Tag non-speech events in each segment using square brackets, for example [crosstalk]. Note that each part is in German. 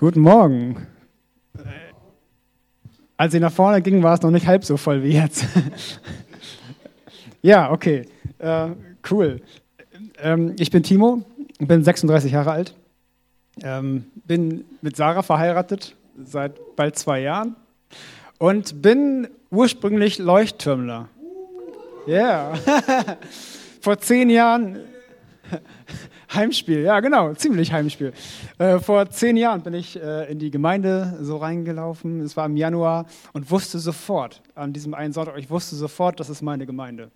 Guten Morgen. Als ich nach vorne ging, war es noch nicht halb so voll wie jetzt. ja, okay. Äh, cool. Ähm, ich bin Timo, bin 36 Jahre alt, ähm, bin mit Sarah verheiratet seit bald zwei Jahren und bin ursprünglich Leuchttürmler. Ja. Yeah. [laughs] Vor zehn Jahren Heimspiel, ja genau, ziemlich Heimspiel. Äh, vor zehn Jahren bin ich äh, in die Gemeinde so reingelaufen, es war im Januar und wusste sofort, an diesem einen Sonntag, ich wusste sofort, das ist meine Gemeinde.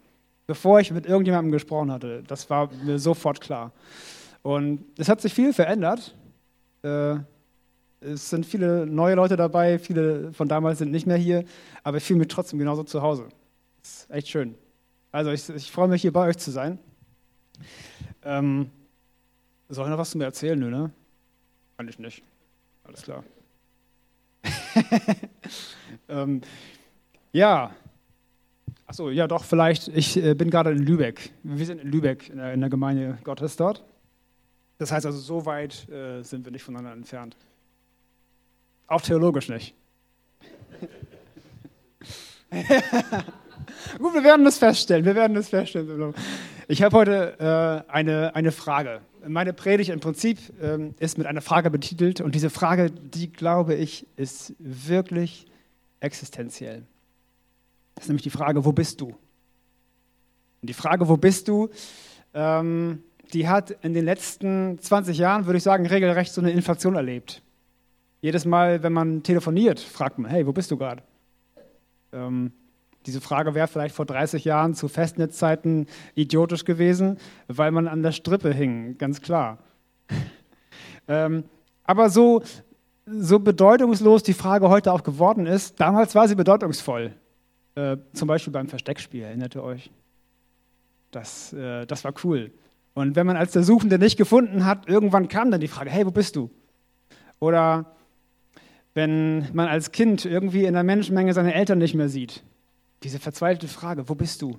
Bevor ich mit irgendjemandem gesprochen hatte, das war mir sofort klar. Und es hat sich viel verändert. Äh, es sind viele neue Leute dabei, viele von damals sind nicht mehr hier, aber ich fühle mich trotzdem genauso zu Hause. Das ist echt schön. Also ich, ich freue mich, hier bei euch zu sein. Ähm, soll ich noch was zu mir erzählen? Nö, ne? Kann ich nicht. Alles klar. [laughs] ähm, ja. Achso, ja doch, vielleicht. Ich äh, bin gerade in Lübeck. Wir sind in Lübeck, in der, in der, Gemeinde Gottes dort. Das heißt also, so weit äh, sind wir nicht voneinander entfernt. Auch theologisch nicht. [laughs] Gut, wir werden das feststellen. Wir werden das feststellen. Ich habe heute äh, eine, eine Frage. Meine Predigt im Prinzip ähm, ist mit einer Frage betitelt und diese Frage, die glaube ich, ist wirklich existenziell. Das ist nämlich die Frage, wo bist du? Und die Frage, wo bist du, ähm, die hat in den letzten 20 Jahren, würde ich sagen, regelrecht so eine Inflation erlebt. Jedes Mal, wenn man telefoniert, fragt man, hey, wo bist du gerade? Ähm, diese Frage wäre vielleicht vor 30 Jahren zu Festnetzzeiten idiotisch gewesen, weil man an der Strippe hing, ganz klar. [laughs] ähm, aber so, so bedeutungslos die Frage heute auch geworden ist, damals war sie bedeutungsvoll. Äh, zum Beispiel beim Versteckspiel, erinnert ihr euch? Das, äh, das war cool. Und wenn man als der Suchende nicht gefunden hat, irgendwann kam dann die Frage, hey, wo bist du? Oder wenn man als Kind irgendwie in der Menschenmenge seine Eltern nicht mehr sieht, diese verzweifelte Frage, wo bist du?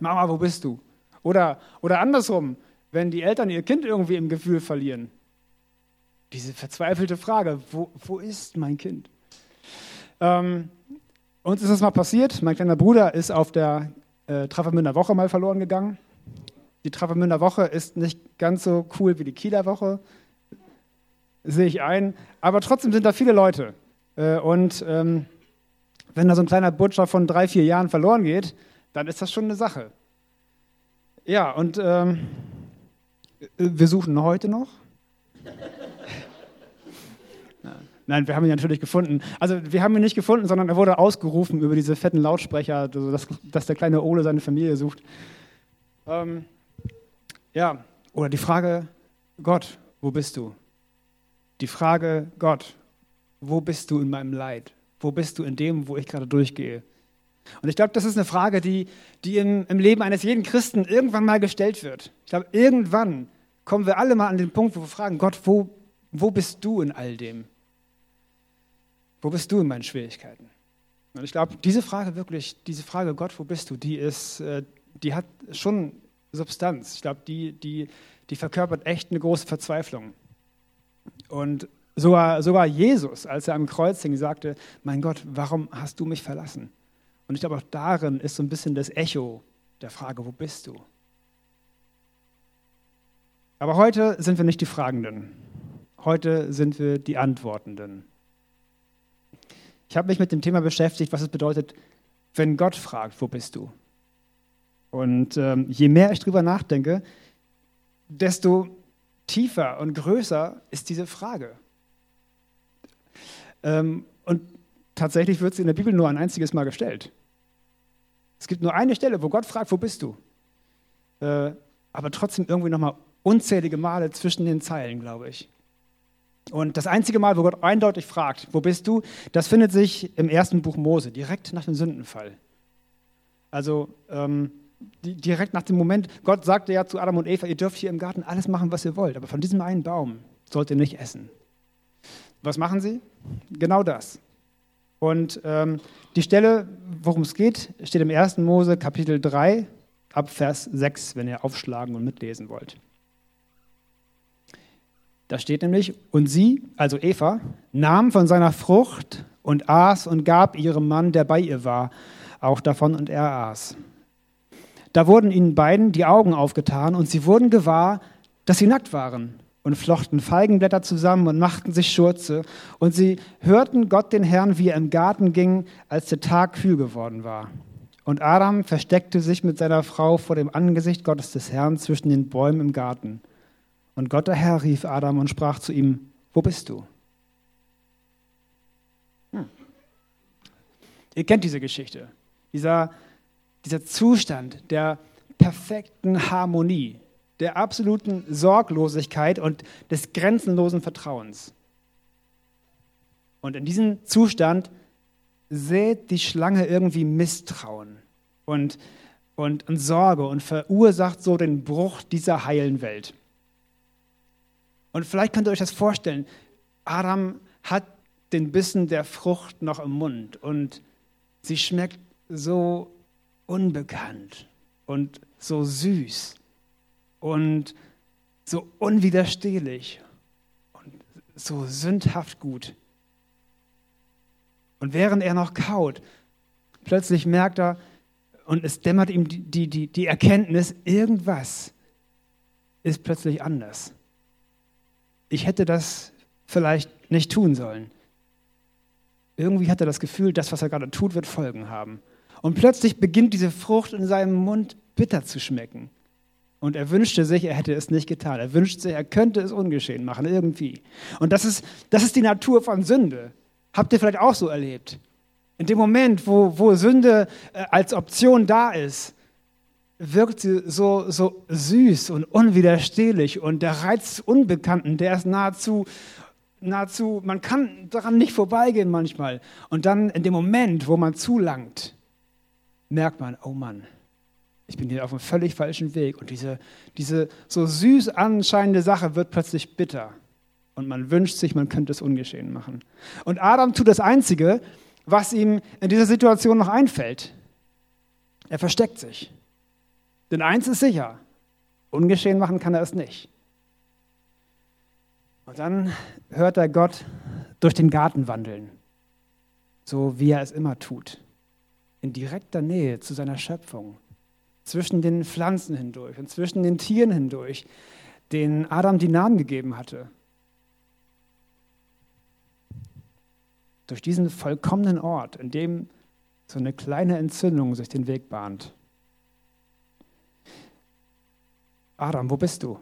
Mama, wo bist du? Oder, oder andersrum, wenn die Eltern ihr Kind irgendwie im Gefühl verlieren. Diese verzweifelte Frage, wo, wo ist mein Kind? Ähm, uns ist das mal passiert. Mein kleiner Bruder ist auf der äh, Travemünder Woche mal verloren gegangen. Die Travemünder Woche ist nicht ganz so cool wie die Kieler Woche, sehe ich ein. Aber trotzdem sind da viele Leute. Äh, und ähm, wenn da so ein kleiner Butcher von drei, vier Jahren verloren geht, dann ist das schon eine Sache. Ja, und ähm, wir suchen heute noch. [laughs] Nein, wir haben ihn natürlich gefunden. Also wir haben ihn nicht gefunden, sondern er wurde ausgerufen über diese fetten Lautsprecher, also dass, dass der kleine Ole seine Familie sucht. Ähm, ja, oder die Frage, Gott, wo bist du? Die Frage, Gott, wo bist du in meinem Leid? Wo bist du in dem, wo ich gerade durchgehe? Und ich glaube, das ist eine Frage, die, die im, im Leben eines jeden Christen irgendwann mal gestellt wird. Ich glaube, irgendwann kommen wir alle mal an den Punkt, wo wir fragen, Gott, wo, wo bist du in all dem? Wo bist du in meinen Schwierigkeiten? Und ich glaube, diese Frage wirklich, diese Frage, Gott, wo bist du, die ist, äh, die hat schon Substanz. Ich glaube, die, die, die verkörpert echt eine große Verzweiflung. Und Sogar, sogar Jesus, als er am Kreuz hing, sagte, mein Gott, warum hast du mich verlassen? Und ich glaube, auch darin ist so ein bisschen das Echo der Frage, wo bist du? Aber heute sind wir nicht die Fragenden. Heute sind wir die Antwortenden. Ich habe mich mit dem Thema beschäftigt, was es bedeutet, wenn Gott fragt, wo bist du? Und ähm, je mehr ich darüber nachdenke, desto tiefer und größer ist diese Frage. Ähm, und tatsächlich wird sie in der Bibel nur ein einziges Mal gestellt. Es gibt nur eine Stelle, wo Gott fragt, wo bist du? Äh, aber trotzdem irgendwie nochmal unzählige Male zwischen den Zeilen, glaube ich. Und das einzige Mal, wo Gott eindeutig fragt, wo bist du, das findet sich im ersten Buch Mose, direkt nach dem Sündenfall. Also ähm, direkt nach dem Moment, Gott sagte ja zu Adam und Eva, ihr dürft hier im Garten alles machen, was ihr wollt, aber von diesem einen Baum sollt ihr nicht essen. Was machen sie? Genau das. Und ähm, die Stelle, worum es geht, steht im 1. Mose Kapitel 3 ab Vers 6, wenn ihr aufschlagen und mitlesen wollt. Da steht nämlich, und sie, also Eva, nahm von seiner Frucht und aß und gab ihrem Mann, der bei ihr war, auch davon und er aß. Da wurden ihnen beiden die Augen aufgetan und sie wurden gewahr, dass sie nackt waren und flochten Feigenblätter zusammen und machten sich Schurze. Und sie hörten Gott den Herrn, wie er im Garten ging, als der Tag kühl geworden war. Und Adam versteckte sich mit seiner Frau vor dem Angesicht Gottes des Herrn zwischen den Bäumen im Garten. Und Gott der Herr rief Adam und sprach zu ihm, wo bist du? Hm. Ihr kennt diese Geschichte. Dieser, dieser Zustand der perfekten Harmonie, der absoluten Sorglosigkeit und des grenzenlosen Vertrauens. Und in diesem Zustand sät die Schlange irgendwie Misstrauen und, und, und Sorge und verursacht so den Bruch dieser heilen Welt. Und vielleicht könnt ihr euch das vorstellen. Adam hat den Bissen der Frucht noch im Mund und sie schmeckt so unbekannt und so süß und so unwiderstehlich und so sündhaft gut. Und während er noch kaut, plötzlich merkt er, und es dämmert ihm die, die, die Erkenntnis, irgendwas ist plötzlich anders. Ich hätte das vielleicht nicht tun sollen. Irgendwie hat er das Gefühl, das, was er gerade tut, wird Folgen haben. Und plötzlich beginnt diese Frucht in seinem Mund bitter zu schmecken. Und er wünschte sich, er hätte es nicht getan. Er wünschte sich, er könnte es ungeschehen machen, irgendwie. Und das ist, das ist die Natur von Sünde. Habt ihr vielleicht auch so erlebt? In dem Moment, wo, wo Sünde äh, als Option da ist, wirkt sie so, so süß und unwiderstehlich. Und der Reiz Unbekannten, der ist nahezu, nahezu, man kann daran nicht vorbeigehen manchmal. Und dann in dem Moment, wo man zulangt, merkt man, oh Mann, ich bin hier auf einem völlig falschen Weg und diese, diese so süß anscheinende Sache wird plötzlich bitter. Und man wünscht sich, man könnte es ungeschehen machen. Und Adam tut das Einzige, was ihm in dieser Situation noch einfällt. Er versteckt sich. Denn eins ist sicher, ungeschehen machen kann er es nicht. Und dann hört er Gott durch den Garten wandeln, so wie er es immer tut, in direkter Nähe zu seiner Schöpfung, zwischen den Pflanzen hindurch und zwischen den Tieren hindurch, denen Adam die Namen gegeben hatte. Durch diesen vollkommenen Ort, in dem so eine kleine Entzündung sich den Weg bahnt. Adam, wo bist du?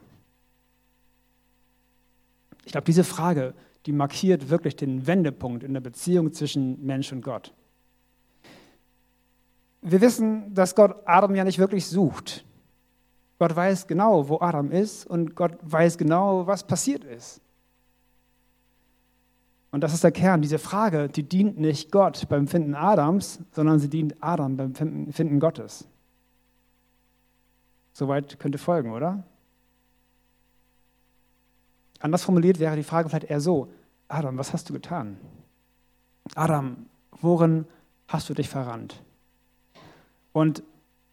Ich glaube, diese Frage, die markiert wirklich den Wendepunkt in der Beziehung zwischen Mensch und Gott wir wissen, dass Gott Adam ja nicht wirklich sucht. Gott weiß genau, wo Adam ist und Gott weiß genau, was passiert ist. Und das ist der Kern. Diese Frage, die dient nicht Gott beim Finden Adams, sondern sie dient Adam beim Finden Gottes. Soweit könnte folgen, oder? Anders formuliert wäre die Frage vielleicht eher so: Adam, was hast du getan? Adam, worin hast du dich verrannt? Und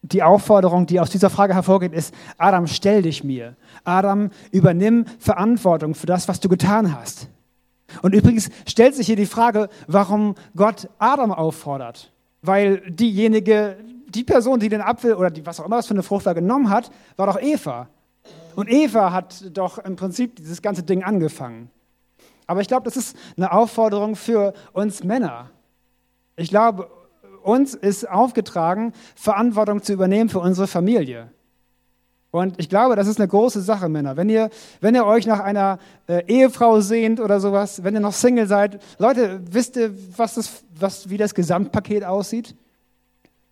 die Aufforderung, die aus dieser Frage hervorgeht, ist, Adam, stell dich mir. Adam, übernimm Verantwortung für das, was du getan hast. Und übrigens stellt sich hier die Frage, warum Gott Adam auffordert. Weil diejenige, die Person, die den Apfel oder die, was auch immer das für eine Frucht da genommen hat, war doch Eva. Und Eva hat doch im Prinzip dieses ganze Ding angefangen. Aber ich glaube, das ist eine Aufforderung für uns Männer. Ich glaube, uns ist aufgetragen, Verantwortung zu übernehmen für unsere Familie. Und ich glaube, das ist eine große Sache, Männer. Wenn ihr, wenn ihr euch nach einer äh, Ehefrau sehnt oder sowas, wenn ihr noch Single seid, Leute, wisst ihr, was das, was, wie das Gesamtpaket aussieht?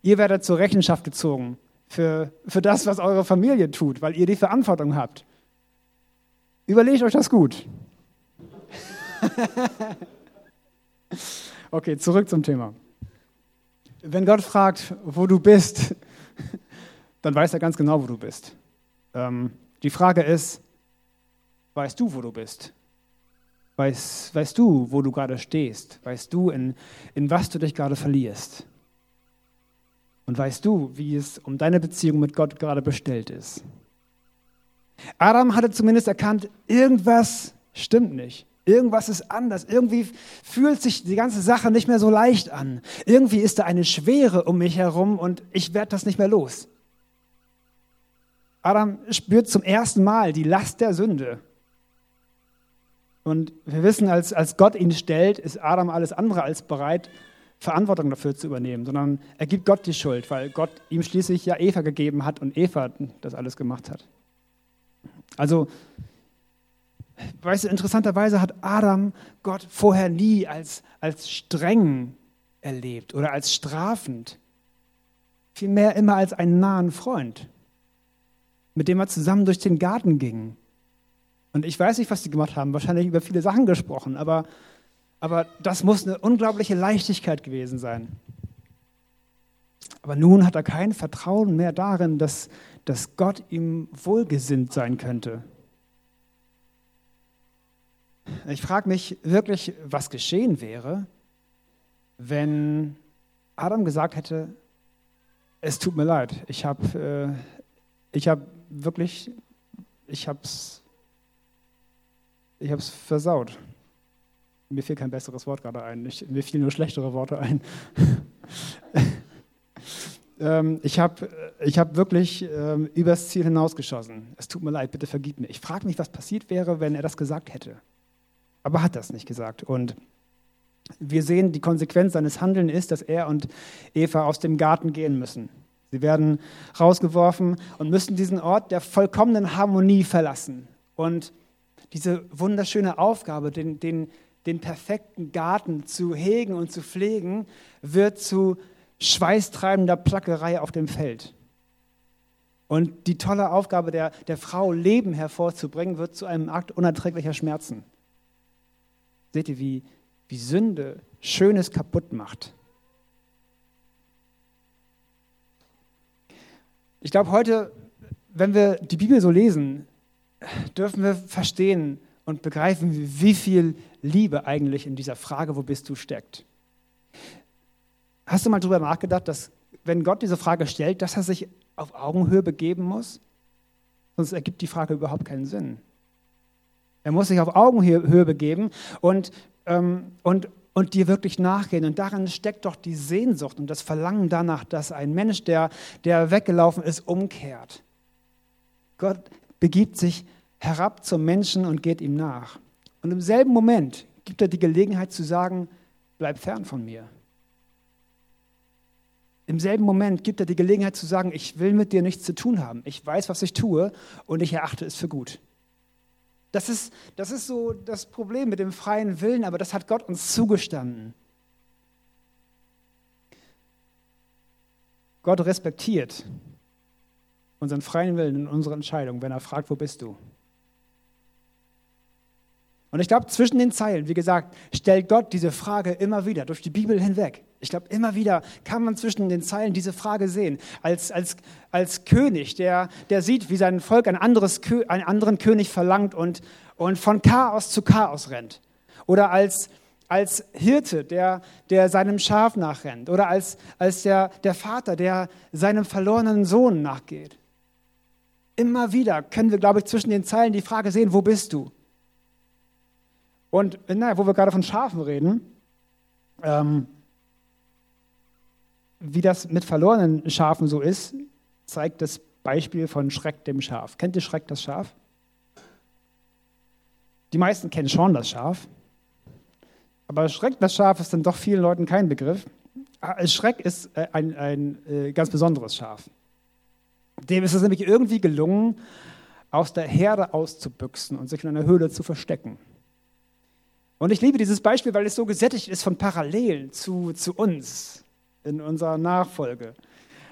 Ihr werdet zur Rechenschaft gezogen für, für das, was eure Familie tut, weil ihr die Verantwortung habt. Überlegt euch das gut. [laughs] okay, zurück zum Thema. Wenn Gott fragt, wo du bist, [laughs] dann weiß er ganz genau, wo du bist. Ähm, die Frage ist, weißt du, wo du bist? Weißt, weißt du, wo du gerade stehst? Weißt du, in, in was du dich gerade verlierst? Und weißt du, wie es um deine Beziehung mit Gott gerade bestellt ist? Adam hatte zumindest erkannt, irgendwas stimmt nicht. Irgendwas ist anders. Irgendwie fühlt sich die ganze Sache nicht mehr so leicht an. Irgendwie ist da eine Schwere um mich herum und ich werde das nicht mehr los. Adam spürt zum ersten Mal die Last der Sünde. Und wir wissen, als, als Gott ihn stellt, ist Adam alles andere als bereit, Verantwortung dafür zu übernehmen, sondern er gibt Gott die Schuld, weil Gott ihm schließlich ja Eva gegeben hat und Eva das alles gemacht hat. Also, weißt du, interessanterweise hat Adam Gott vorher nie als, als streng erlebt oder als strafend, vielmehr immer als einen nahen Freund, mit dem er zusammen durch den Garten ging. Und ich weiß nicht, was die gemacht haben, wahrscheinlich über viele Sachen gesprochen, aber, aber das muss eine unglaubliche Leichtigkeit gewesen sein. Aber nun hat er kein Vertrauen mehr darin, dass, dass Gott ihm wohlgesinnt sein könnte. Ich frage mich wirklich, was geschehen wäre, wenn Adam gesagt hätte, es tut mir leid, ich habe äh, hab wirklich, ich habe es ich hab's versaut. Mir fiel kein besseres Wort gerade ein, ich, mir fielen nur schlechtere Worte ein. [laughs] ähm, ich habe ich hab wirklich ähm, übers Ziel hinausgeschossen. Es tut mir leid, bitte vergib mir. Ich frage mich, was passiert wäre, wenn er das gesagt hätte. Aber hat das nicht gesagt. Und wir sehen, die Konsequenz seines Handelns ist, dass er und Eva aus dem Garten gehen müssen. Sie werden rausgeworfen und müssen diesen Ort der vollkommenen Harmonie verlassen. Und diese wunderschöne Aufgabe, den, den, den perfekten Garten zu hegen und zu pflegen, wird zu schweißtreibender Plackerei auf dem Feld. Und die tolle Aufgabe der, der Frau, Leben hervorzubringen, wird zu einem Akt unerträglicher Schmerzen. Seht ihr, wie, wie Sünde Schönes kaputt macht? Ich glaube, heute, wenn wir die Bibel so lesen, dürfen wir verstehen und begreifen, wie viel Liebe eigentlich in dieser Frage, wo bist du, steckt. Hast du mal darüber nachgedacht, dass wenn Gott diese Frage stellt, dass er sich auf Augenhöhe begeben muss? Sonst ergibt die Frage überhaupt keinen Sinn. Er muss sich auf Augenhöhe begeben und, ähm, und, und dir wirklich nachgehen. Und darin steckt doch die Sehnsucht und das Verlangen danach, dass ein Mensch, der, der weggelaufen ist, umkehrt. Gott begibt sich herab zum Menschen und geht ihm nach. Und im selben Moment gibt er die Gelegenheit zu sagen, bleib fern von mir. Im selben Moment gibt er die Gelegenheit zu sagen, ich will mit dir nichts zu tun haben. Ich weiß, was ich tue und ich erachte es für gut. Das ist, das ist so das Problem mit dem freien Willen, aber das hat Gott uns zugestanden. Gott respektiert unseren freien Willen und unsere Entscheidung, wenn er fragt, wo bist du? Und ich glaube, zwischen den Zeilen, wie gesagt, stellt Gott diese Frage immer wieder durch die Bibel hinweg. Ich glaube, immer wieder kann man zwischen den Zeilen diese Frage sehen. Als, als, als König, der, der sieht, wie sein Volk ein anderes, einen anderen König verlangt und, und von Chaos zu Chaos rennt. Oder als, als Hirte, der, der seinem Schaf nachrennt. Oder als, als der, der Vater, der seinem verlorenen Sohn nachgeht. Immer wieder können wir, glaube ich, zwischen den Zeilen die Frage sehen, wo bist du? Und naja, wo wir gerade von Schafen reden, ähm, wie das mit verlorenen Schafen so ist, zeigt das Beispiel von Schreck dem Schaf. Kennt ihr Schreck das Schaf? Die meisten kennen schon das Schaf, aber Schreck das Schaf ist dann doch vielen Leuten kein Begriff. Ah, Schreck ist äh, ein, ein, ein äh, ganz besonderes Schaf. Dem ist es nämlich irgendwie gelungen, aus der Herde auszubüchsen und sich in einer Höhle zu verstecken. Und ich liebe dieses Beispiel, weil es so gesättigt ist von Parallelen zu, zu uns in unserer Nachfolge.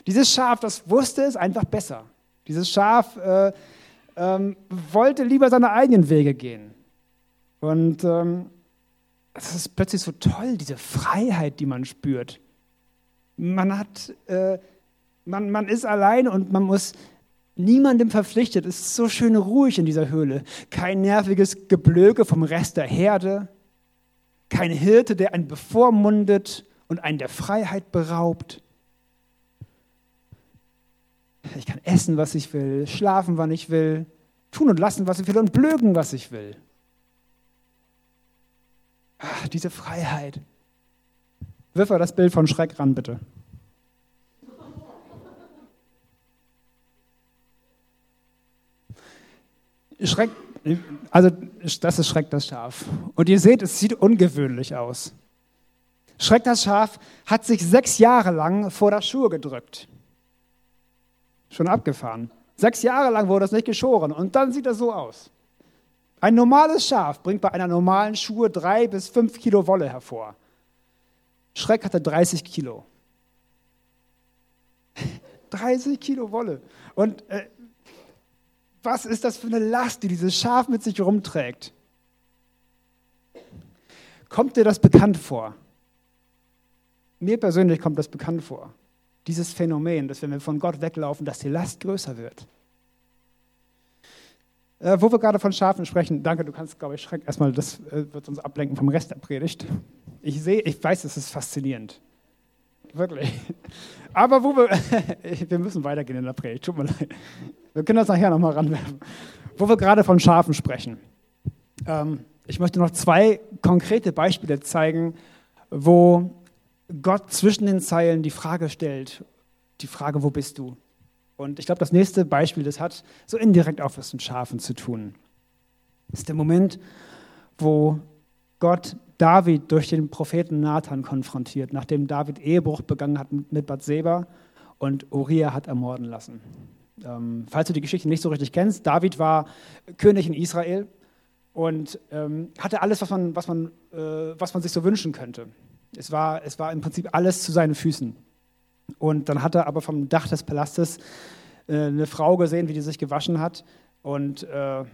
Dieses Schaf, das wusste es einfach besser. Dieses Schaf äh, ähm, wollte lieber seine eigenen Wege gehen. Und ähm, ist plötzlich so toll, diese Freiheit, die man spürt. Man hat, äh, man, man ist allein und man muss niemandem verpflichtet. Es ist so schön ruhig in dieser Höhle. Kein nerviges Geblöke vom Rest der Herde. Kein Hirte, der einen bevormundet und einen der Freiheit beraubt. Ich kann essen, was ich will, schlafen, wann ich will, tun und lassen, was ich will und blöken, was ich will. Ach, diese Freiheit. Wirf mal das Bild von Schreck ran, bitte. Schreck, also das ist Schreck das Schaf. Und ihr seht, es sieht ungewöhnlich aus. Schreck das Schaf hat sich sechs Jahre lang vor der Schuhe gedrückt. Schon abgefahren. Sechs Jahre lang wurde es nicht geschoren und dann sieht es so aus. Ein normales Schaf bringt bei einer normalen Schuhe drei bis fünf Kilo Wolle hervor. Schreck hatte 30 Kilo. [laughs] 30 Kilo Wolle. Und äh, was ist das für eine Last, die dieses Schaf mit sich rumträgt? Kommt dir das bekannt vor? Mir persönlich kommt das bekannt vor. Dieses Phänomen, dass wenn wir von Gott weglaufen, dass die Last größer wird. Äh, wo wir gerade von Schafen sprechen, danke, du kannst, glaube ich, Schreck erstmal, das äh, wird uns ablenken vom Rest der Predigt. Ich sehe, ich weiß, es ist faszinierend. Wirklich. [laughs] Aber wo wir, [laughs] wir müssen weitergehen in der Predigt, tut mir leid. Wir können das nachher nochmal ranwerfen. Wo wir gerade von Schafen sprechen. Ähm, ich möchte noch zwei konkrete Beispiele zeigen, wo Gott zwischen den Zeilen die Frage stellt, die Frage, wo bist du? Und ich glaube, das nächste Beispiel, das hat so indirekt auch was mit Schafen zu tun. Ist der Moment, wo Gott David durch den Propheten Nathan konfrontiert, nachdem David Ehebruch begangen hat mit Bathseba und Uriah hat ermorden lassen. Ähm, falls du die Geschichte nicht so richtig kennst, David war König in Israel und ähm, hatte alles, was man, was, man, äh, was man sich so wünschen könnte. Es war, es war im Prinzip alles zu seinen Füßen. Und dann hat er aber vom Dach des Palastes äh, eine Frau gesehen, wie die sich gewaschen hat und äh,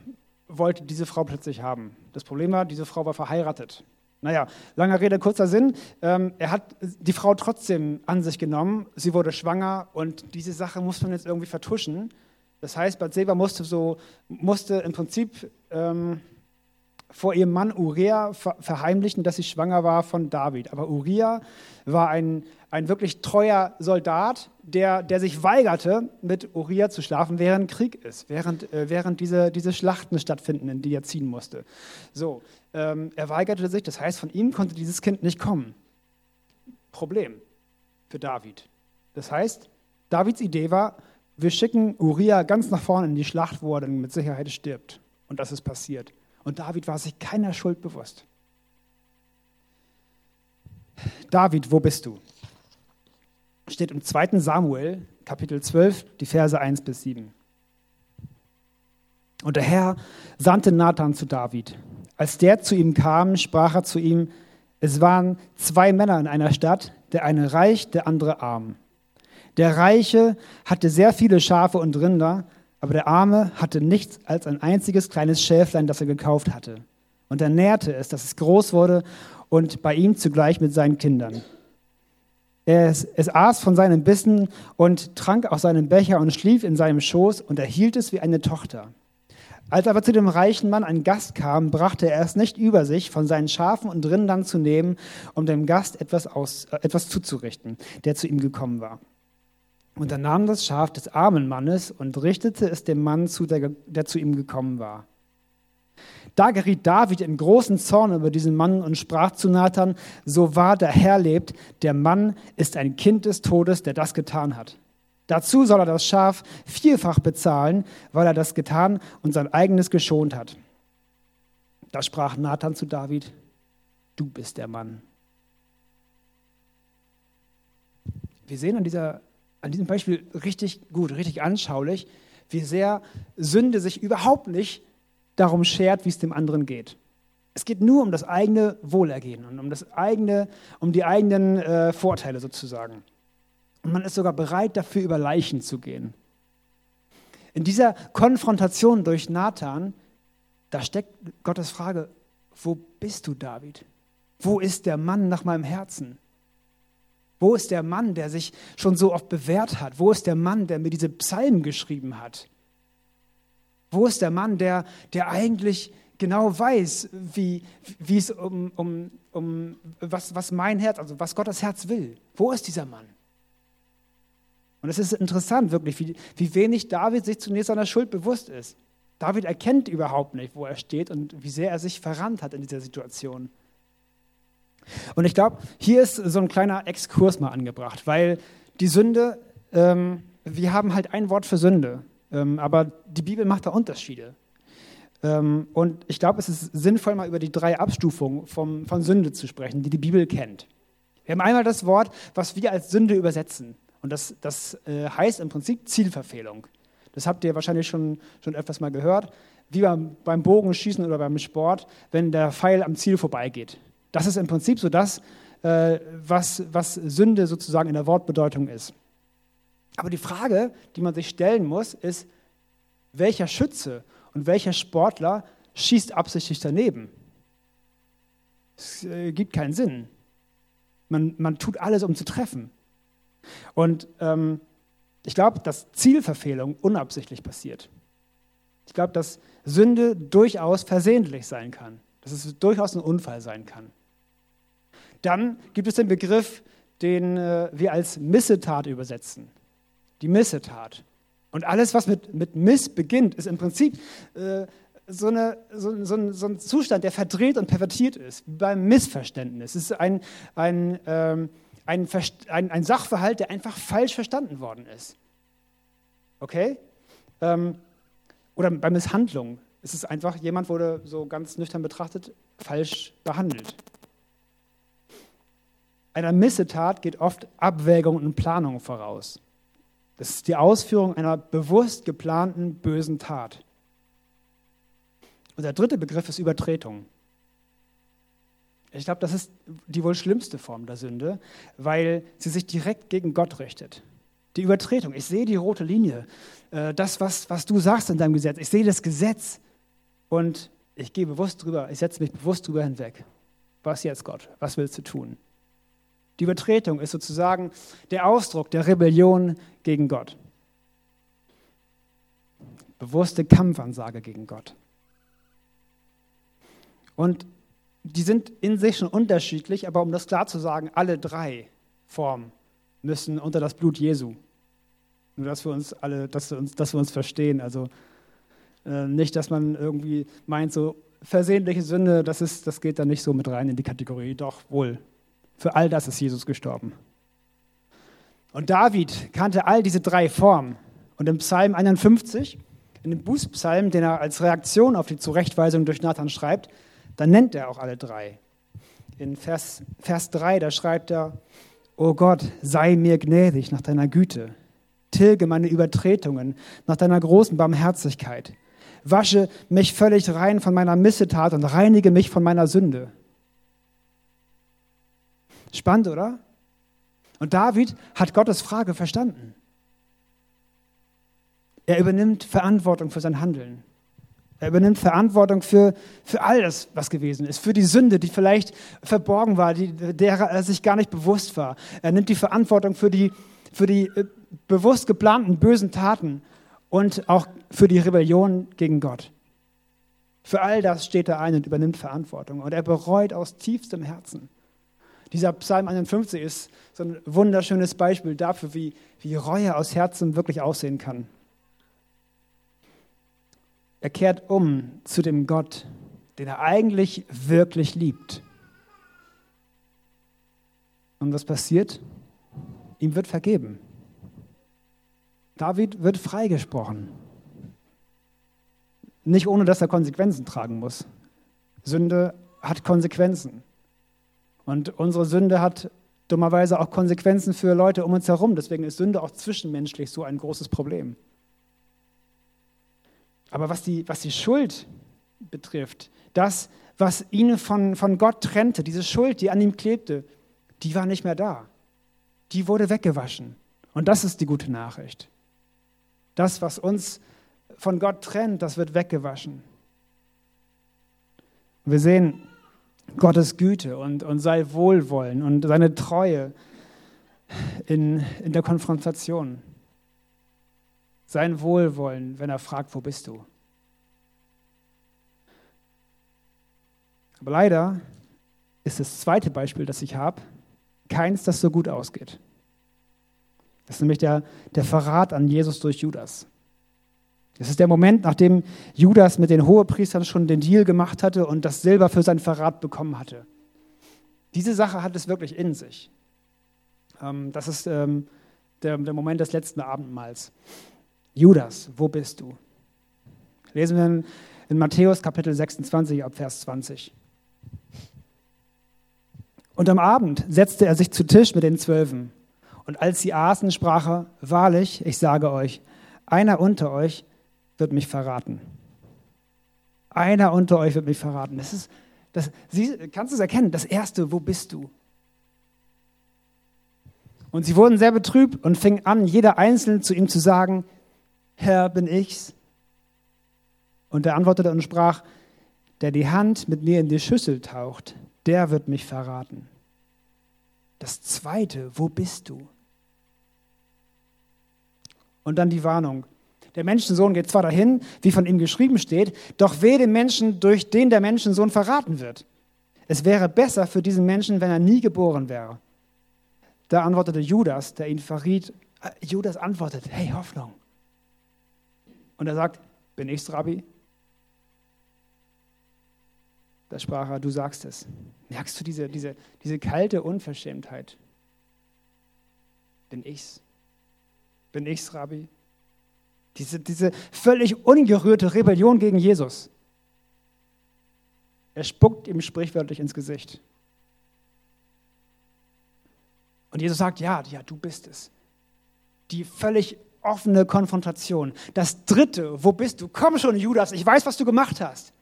wollte diese Frau plötzlich haben. Das Problem war, diese Frau war verheiratet. Naja, langer Rede, kurzer Sinn. Ähm, er hat die Frau trotzdem an sich genommen. Sie wurde schwanger und diese Sache muss man jetzt irgendwie vertuschen. Das heißt, Bathseba musste, so, musste im Prinzip ähm, vor ihrem Mann Uriah verheimlichen, dass sie schwanger war von David. Aber Uriah war ein, ein wirklich treuer Soldat, der, der sich weigerte, mit Uriah zu schlafen, während Krieg ist, während, äh, während diese, diese Schlachten stattfinden, in die er ziehen musste. So, ähm, er weigerte sich, das heißt, von ihm konnte dieses Kind nicht kommen. Problem für David. Das heißt, Davids Idee war, wir schicken Uriah ganz nach vorne in die Schlacht, wo er dann mit Sicherheit stirbt. Und das ist passiert. Und David war sich keiner Schuld bewusst. David, wo bist du? Steht im 2. Samuel, Kapitel 12, die Verse 1 bis 7. Und der Herr sandte Nathan zu David. Als der zu ihm kam, sprach er zu ihm, es waren zwei Männer in einer Stadt, der eine reich, der andere arm. Der Reiche hatte sehr viele Schafe und Rinder, aber der Arme hatte nichts als ein einziges kleines Schäflein, das er gekauft hatte. Und er nährte es, dass es groß wurde und bei ihm zugleich mit seinen Kindern. Es, es aß von seinem Bissen und trank aus seinem Becher und schlief in seinem Schoß und erhielt es wie eine Tochter. Als aber zu dem reichen Mann ein Gast kam, brachte er es nicht über sich, von seinen Schafen und Rindern zu nehmen, um dem Gast etwas, aus, äh, etwas zuzurichten, der zu ihm gekommen war. Und er nahm das Schaf des armen Mannes und richtete es dem Mann zu, der, der zu ihm gekommen war. Da geriet David in großen Zorn über diesen Mann und sprach zu Nathan, so wahr der Herr lebt, der Mann ist ein Kind des Todes, der das getan hat. Dazu soll er das Schaf vierfach bezahlen, weil er das getan und sein eigenes geschont hat. Da sprach Nathan zu David, du bist der Mann. Wir sehen an dieser an diesem Beispiel richtig gut, richtig anschaulich, wie sehr Sünde sich überhaupt nicht darum schert, wie es dem anderen geht. Es geht nur um das eigene Wohlergehen und um, das eigene, um die eigenen äh, Vorteile sozusagen. Und man ist sogar bereit, dafür über Leichen zu gehen. In dieser Konfrontation durch Nathan, da steckt Gottes Frage, wo bist du, David? Wo ist der Mann nach meinem Herzen? Wo ist der Mann, der sich schon so oft bewährt hat? Wo ist der Mann, der mir diese Psalmen geschrieben hat? Wo ist der Mann, der, der eigentlich genau weiß, wie, wie es um, um, um was, was mein Herz, also was Gottes Herz will? Wo ist dieser Mann? Und es ist interessant, wirklich, wie, wie wenig David sich zunächst seiner Schuld bewusst ist. David erkennt überhaupt nicht, wo er steht und wie sehr er sich verrannt hat in dieser Situation. Und ich glaube, hier ist so ein kleiner Exkurs mal angebracht, weil die Sünde, ähm, wir haben halt ein Wort für Sünde, ähm, aber die Bibel macht da Unterschiede. Ähm, und ich glaube, es ist sinnvoll, mal über die drei Abstufungen vom, von Sünde zu sprechen, die die Bibel kennt. Wir haben einmal das Wort, was wir als Sünde übersetzen. Und das, das äh, heißt im Prinzip Zielverfehlung. Das habt ihr wahrscheinlich schon, schon öfters mal gehört. Wie beim, beim Bogenschießen oder beim Sport, wenn der Pfeil am Ziel vorbeigeht. Das ist im Prinzip so das, äh, was, was Sünde sozusagen in der Wortbedeutung ist. Aber die Frage, die man sich stellen muss, ist, welcher Schütze und welcher Sportler schießt absichtlich daneben? Es äh, gibt keinen Sinn. Man, man tut alles, um zu treffen. Und ähm, ich glaube, dass Zielverfehlung unabsichtlich passiert. Ich glaube, dass Sünde durchaus versehentlich sein kann, dass es durchaus ein Unfall sein kann. Dann gibt es den Begriff, den äh, wir als Missetat übersetzen. Die Missetat. Und alles, was mit, mit Miss beginnt, ist im Prinzip äh, so, eine, so, so, so, ein Zustand, der verdreht und pervertiert ist, beim Missverständnis. Es ist ein, ein, ähm, ein, ein, ein, Sachverhalt, der einfach falsch verstanden worden ist. Okay? Ähm, oder bei Misshandlung. Es ist einfach, jemand wurde so ganz nüchtern betrachtet falsch behandelt. Einer Missetat geht oft Abwägung und Planung voraus. Das ist die Ausführung einer bewusst geplanten bösen Tat. Und der dritte Begriff ist Übertretung. Ich glaube, das ist die wohl schlimmste Form der Sünde, weil sie sich direkt gegen Gott richtet. Die Übertretung. Ich sehe die rote Linie. Äh, das, was, was du sagst in deinem Gesetz. Ich sehe das Gesetz und ich gehe bewusst drüber. Ich setze mich bewusst drüber hinweg. Was jetzt, Gott? Was willst du tun? Die Übertretung ist sozusagen der Ausdruck der Rebellion gegen Gott. Bewusste Kampfansage gegen Gott. Und die sind in sich schon unterschiedlich, aber um das klar zu sagen, alle drei Formen müssen unter das Blut Jesu. Nur dass wir uns alle, dass wir uns, dass wir uns verstehen. Also äh, nicht, dass man irgendwie meint, so versehentliche Sünde, das, ist, das geht da nicht so mit rein in die Kategorie. Doch wohl, für all das ist Jesus gestorben. Und David kannte all diese drei Formen. Und im Psalm 51, in dem Bußpsalm, den er als Reaktion auf die Zurechtweisung durch Nathan schreibt, da nennt er auch alle drei. In Vers, Vers 3, da schreibt er, O Gott, sei mir gnädig nach deiner Güte. Tilge meine Übertretungen nach deiner großen Barmherzigkeit. Wasche mich völlig rein von meiner Missetat und reinige mich von meiner Sünde. Spannend, oder? Und David hat Gottes Frage verstanden. Er übernimmt Verantwortung für sein Handeln. Er übernimmt Verantwortung für, für all was gewesen ist, für die Sünde, die vielleicht verborgen war, die, der er sich gar nicht bewusst war. Er nimmt die Verantwortung für die, für die äh, bewusst geplanten bösen Taten und auch für die Rebellion gegen Gott. Für all das steht er ein und übernimmt Verantwortung. Und er bereut aus tiefstem Herzen. Dieser Psalm 51 ist so ein wunderschönes Beispiel dafür, wie, wie Reue aus Herzen wirklich aussehen kann. Er kehrt um zu dem Gott, den er eigentlich wirklich liebt. Und was passiert? Ihm wird vergeben. David wird freigesprochen. Nicht ohne, dass er Konsequenzen tragen muss. Sünde hat Konsequenzen. Und unsere Sünde hat dummerweise auch Konsequenzen für Leute um uns herum. Deswegen ist Sünde auch zwischenmenschlich so ein großes Problem. Aber was die, was die Schuld betrifft, das, was ihn von, von Gott trennte, diese Schuld, die an ihm klebte, die war nicht mehr da. Die wurde weggewaschen. Und das ist die gute Nachricht. Das, was uns von Gott trennt, das wird weggewaschen. Wir sehen, Gottes Güte und, und sein Wohlwollen und seine Treue in, in der Konfrontation. Sein Wohlwollen, wenn er fragt, wo bist du? Aber leider ist das zweite Beispiel, das ich habe, keins, das so gut ausgeht. Das ist nämlich der, der Verrat an Jesus durch Judas. Das ist der Moment, nachdem Judas mit den Hohepriestern schon den Deal gemacht hatte und das Silber für seinen Verrat bekommen hatte. Diese Sache hat es wirklich in sich. Ähm, das ist ähm, der, der Moment des letzten Abendmahls. Judas, wo bist du? Lesen wir in, in Matthäus Kapitel 26 ab Vers 20. Und am Abend setzte er sich zu Tisch mit den Zwölfen. Und als sie aßen, sprach er, wahrlich, ich sage euch, einer unter euch wird mich verraten. Einer unter euch wird mich verraten. Das ist, das, sie, kannst du es erkennen? Das Erste, wo bist du? Und sie wurden sehr betrübt und fingen an, jeder einzeln zu ihm zu sagen, Herr, bin ich's? Und er antwortete und sprach, der die Hand mit mir in die Schüssel taucht, der wird mich verraten. Das Zweite, wo bist du? Und dann die Warnung. Der Menschensohn geht zwar dahin, wie von ihm geschrieben steht, doch weh dem Menschen, durch den der Menschensohn verraten wird. Es wäre besser für diesen Menschen, wenn er nie geboren wäre. Da antwortete Judas, der ihn verriet. Äh, Judas antwortet, hey Hoffnung. Und er sagt, bin ich's, Rabbi? Da sprach er, du sagst es. Merkst du diese, diese, diese kalte Unverschämtheit? Bin ich's? Bin ich's, Rabbi? Diese, diese völlig ungerührte Rebellion gegen Jesus. Er spuckt ihm sprichwörtlich ins Gesicht. Und Jesus sagt, ja, ja, du bist es. Die völlig offene Konfrontation. Das dritte, wo bist du? Komm schon, Judas, ich weiß, was du gemacht hast.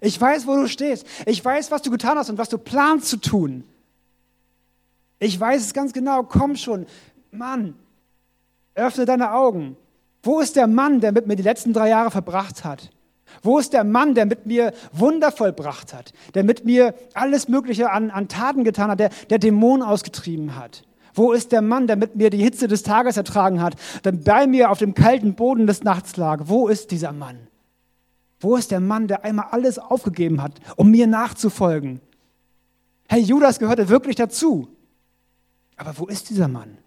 Ich weiß, wo du stehst. Ich weiß, was du getan hast und was du planst zu tun. Ich weiß es ganz genau. Komm schon. Mann, öffne deine Augen. Wo ist der Mann, der mit mir die letzten drei Jahre verbracht hat? Wo ist der Mann, der mit mir Wunder vollbracht hat, der mit mir alles Mögliche an, an Taten getan hat, der, der Dämonen ausgetrieben hat? Wo ist der Mann, der mit mir die Hitze des Tages ertragen hat, der bei mir auf dem kalten Boden des Nachts lag? Wo ist dieser Mann? Wo ist der Mann, der einmal alles aufgegeben hat, um mir nachzufolgen? Hey, Judas gehörte wirklich dazu. Aber wo ist dieser Mann?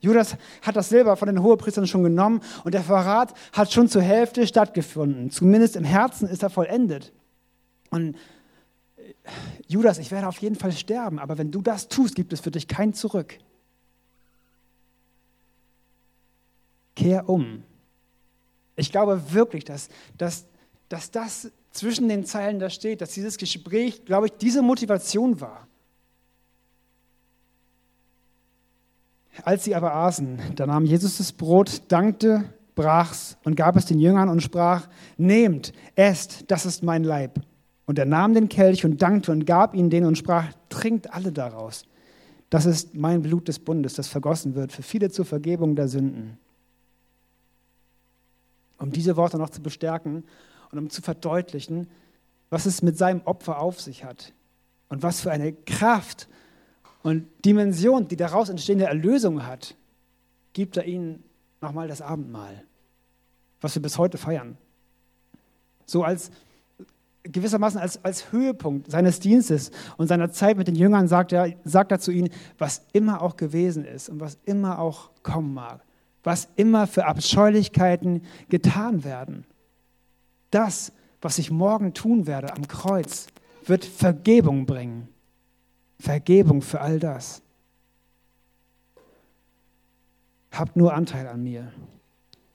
Judas hat das Silber von den Hohepriestern schon genommen und der Verrat hat schon zur Hälfte stattgefunden. Zumindest im Herzen ist er vollendet. Und äh, Judas, ich werde auf jeden Fall sterben, aber wenn du das tust, gibt es für dich kein Zurück. Kehr um. Ich glaube wirklich, dass, dass, dass das zwischen den Zeilen da steht, dass dieses Gespräch, glaube ich, diese Motivation war. Als sie aber aßen, da nahm Jesus das Brot, dankte, brach's und gab es den Jüngern und sprach, nehmt, esst, das ist mein Leib. Und er nahm den Kelch und dankte und gab ihnen den und sprach, trinkt alle daraus. Das ist mein Blut des Bundes, das vergossen wird für viele zur Vergebung der Sünden um diese Worte noch zu bestärken und um zu verdeutlichen, was es mit seinem Opfer auf sich hat und was für eine Kraft und Dimension, die daraus entstehende Erlösung hat, gibt er ihnen nochmal das Abendmahl, was wir bis heute feiern. So als gewissermaßen als, als Höhepunkt seines Dienstes und seiner Zeit mit den Jüngern sagt er, sagt er zu ihnen, was immer auch gewesen ist und was immer auch kommen mag was immer für Abscheulichkeiten getan werden. Das, was ich morgen tun werde am Kreuz, wird Vergebung bringen. Vergebung für all das. Habt nur Anteil an mir.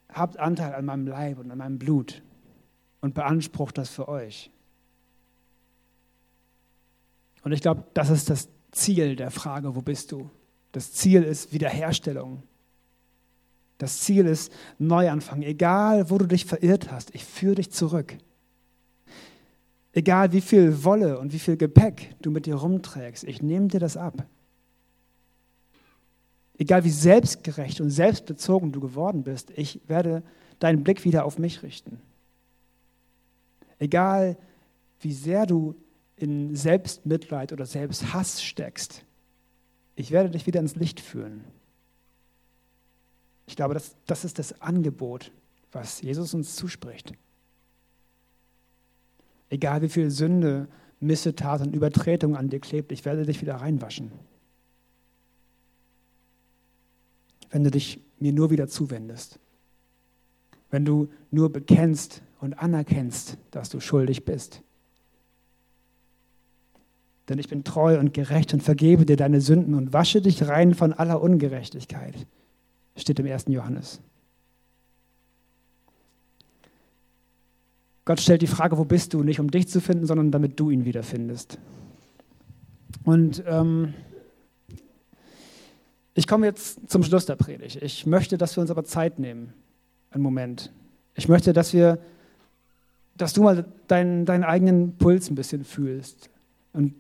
Habt Anteil an meinem Leib und an meinem Blut und beansprucht das für euch. Und ich glaube, das ist das Ziel der Frage, wo bist du? Das Ziel ist Wiederherstellung. Das Ziel ist Neuanfang. Egal, wo du dich verirrt hast, ich führe dich zurück. Egal, wie viel Wolle und wie viel Gepäck du mit dir rumträgst, ich nehme dir das ab. Egal, wie selbstgerecht und selbstbezogen du geworden bist, ich werde deinen Blick wieder auf mich richten. Egal, wie sehr du in Selbstmitleid oder Selbsthass steckst, ich werde dich wieder ins Licht führen. Ich glaube, das, das ist das Angebot, was Jesus uns zuspricht. Egal wie viel Sünde, Missetat und Übertretung an dir klebt, ich werde dich wieder reinwaschen. Wenn du dich mir nur wieder zuwendest. Wenn du nur bekennst und anerkennst, dass du schuldig bist. Denn ich bin treu und gerecht und vergebe dir deine Sünden und wasche dich rein von aller Ungerechtigkeit. Steht im 1. Johannes. Gott stellt die Frage, wo bist du? Nicht um dich zu finden, sondern damit du ihn wiederfindest. Und ähm, ich komme jetzt zum Schluss der Predigt. Ich möchte, dass wir uns aber Zeit nehmen. Einen Moment. Ich möchte, dass wir, dass du mal deinen, deinen eigenen Puls ein bisschen fühlst. Und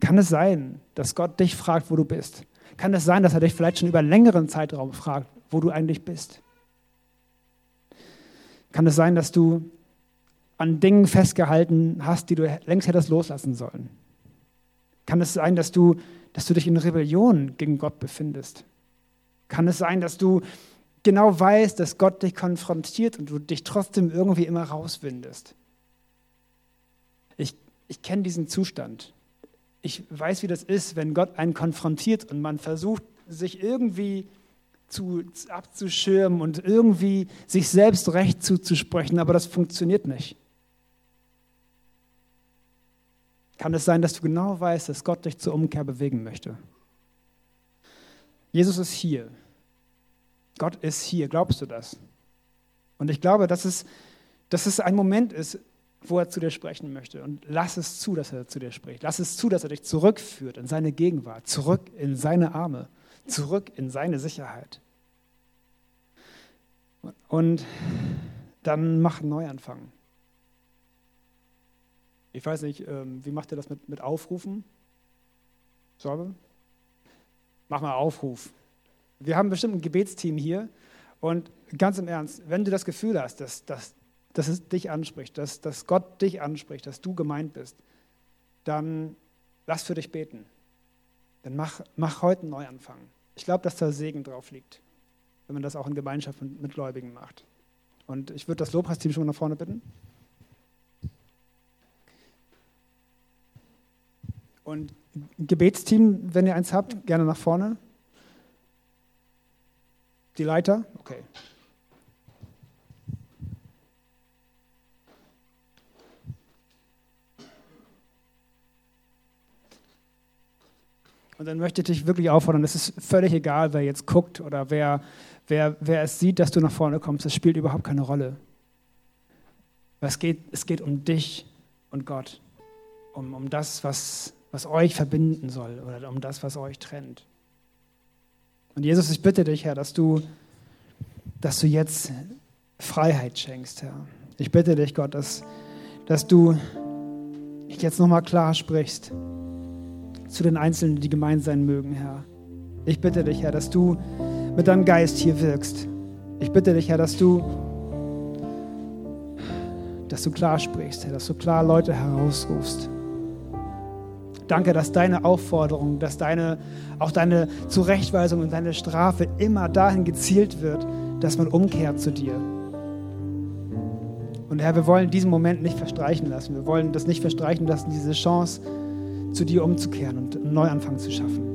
kann es sein, dass Gott dich fragt, wo du bist? Kann es sein, dass er dich vielleicht schon über einen längeren Zeitraum fragt, wo du eigentlich bist? Kann es sein, dass du an Dingen festgehalten hast, die du längst hättest loslassen sollen? Kann es sein, dass du, dass du dich in Rebellion gegen Gott befindest? Kann es sein, dass du genau weißt, dass Gott dich konfrontiert und du dich trotzdem irgendwie immer rauswindest? Ich, ich kenne diesen Zustand ich weiß, wie das ist, wenn Gott einen konfrontiert und man versucht, sich irgendwie zu, abzuschirmen und irgendwie sich selbst recht zuzusprechen, aber das funktioniert nicht. Kann es sein, dass du genau weißt, dass Gott dich zur Umkehr bewegen möchte? Jesus ist hier. Gott ist hier. Glaubst du das? Und ich glaube, dass es, dass es ein Moment ist, wo er zu dir sprechen möchte. Und lass es zu, dass er zu dir spricht. Lass es zu, dass er dich zurückführt in seine Gegenwart, zurück in seine Arme, zurück in seine Sicherheit. Und dann mach einen Neuanfang. Ich weiß nicht, ähm, wie macht ihr das mit, mit Aufrufen? Sorge? Mach mal Aufruf. Wir haben bestimmt ein Gebetsteam hier und ganz im Ernst, wenn du das Gefühl hast, dass, dass dass es dich anspricht, dass, dass Gott dich anspricht, dass du gemeint bist, dann lass für dich beten. Dann mach, mach heute einen Neuanfang. Ich glaube, dass da Segen drauf liegt, wenn man das auch in Gemeinschaft mit Gläubigen macht. Und ich würde das Lobpreisteam schon mal nach vorne bitten. Und Gebetsteam, wenn ihr eins habt, gerne nach vorne. Die Leiter? Okay. Und dann möchte ich dich wirklich auffordern, es ist völlig egal, wer jetzt guckt oder wer, wer, wer es sieht, dass du nach vorne kommst. Das spielt überhaupt keine Rolle. Es geht, es geht um dich und Gott, um, um das, was, was euch verbinden soll oder um das, was euch trennt. Und Jesus, ich bitte dich, Herr, dass du, dass du jetzt Freiheit schenkst, Herr. Ich bitte dich, Gott, dass, dass du jetzt nochmal klar sprichst zu den Einzelnen, die gemeint sein mögen, Herr. Ich bitte dich, Herr, dass du mit deinem Geist hier wirkst. Ich bitte dich, Herr, dass du, dass du klar sprichst, Herr, dass du klar Leute herausrufst. Danke, dass deine Aufforderung, dass deine, auch deine Zurechtweisung und deine Strafe immer dahin gezielt wird, dass man umkehrt zu dir. Und Herr, wir wollen diesen Moment nicht verstreichen lassen. Wir wollen das nicht verstreichen lassen, diese Chance, zu dir umzukehren und einen Neuanfang zu schaffen.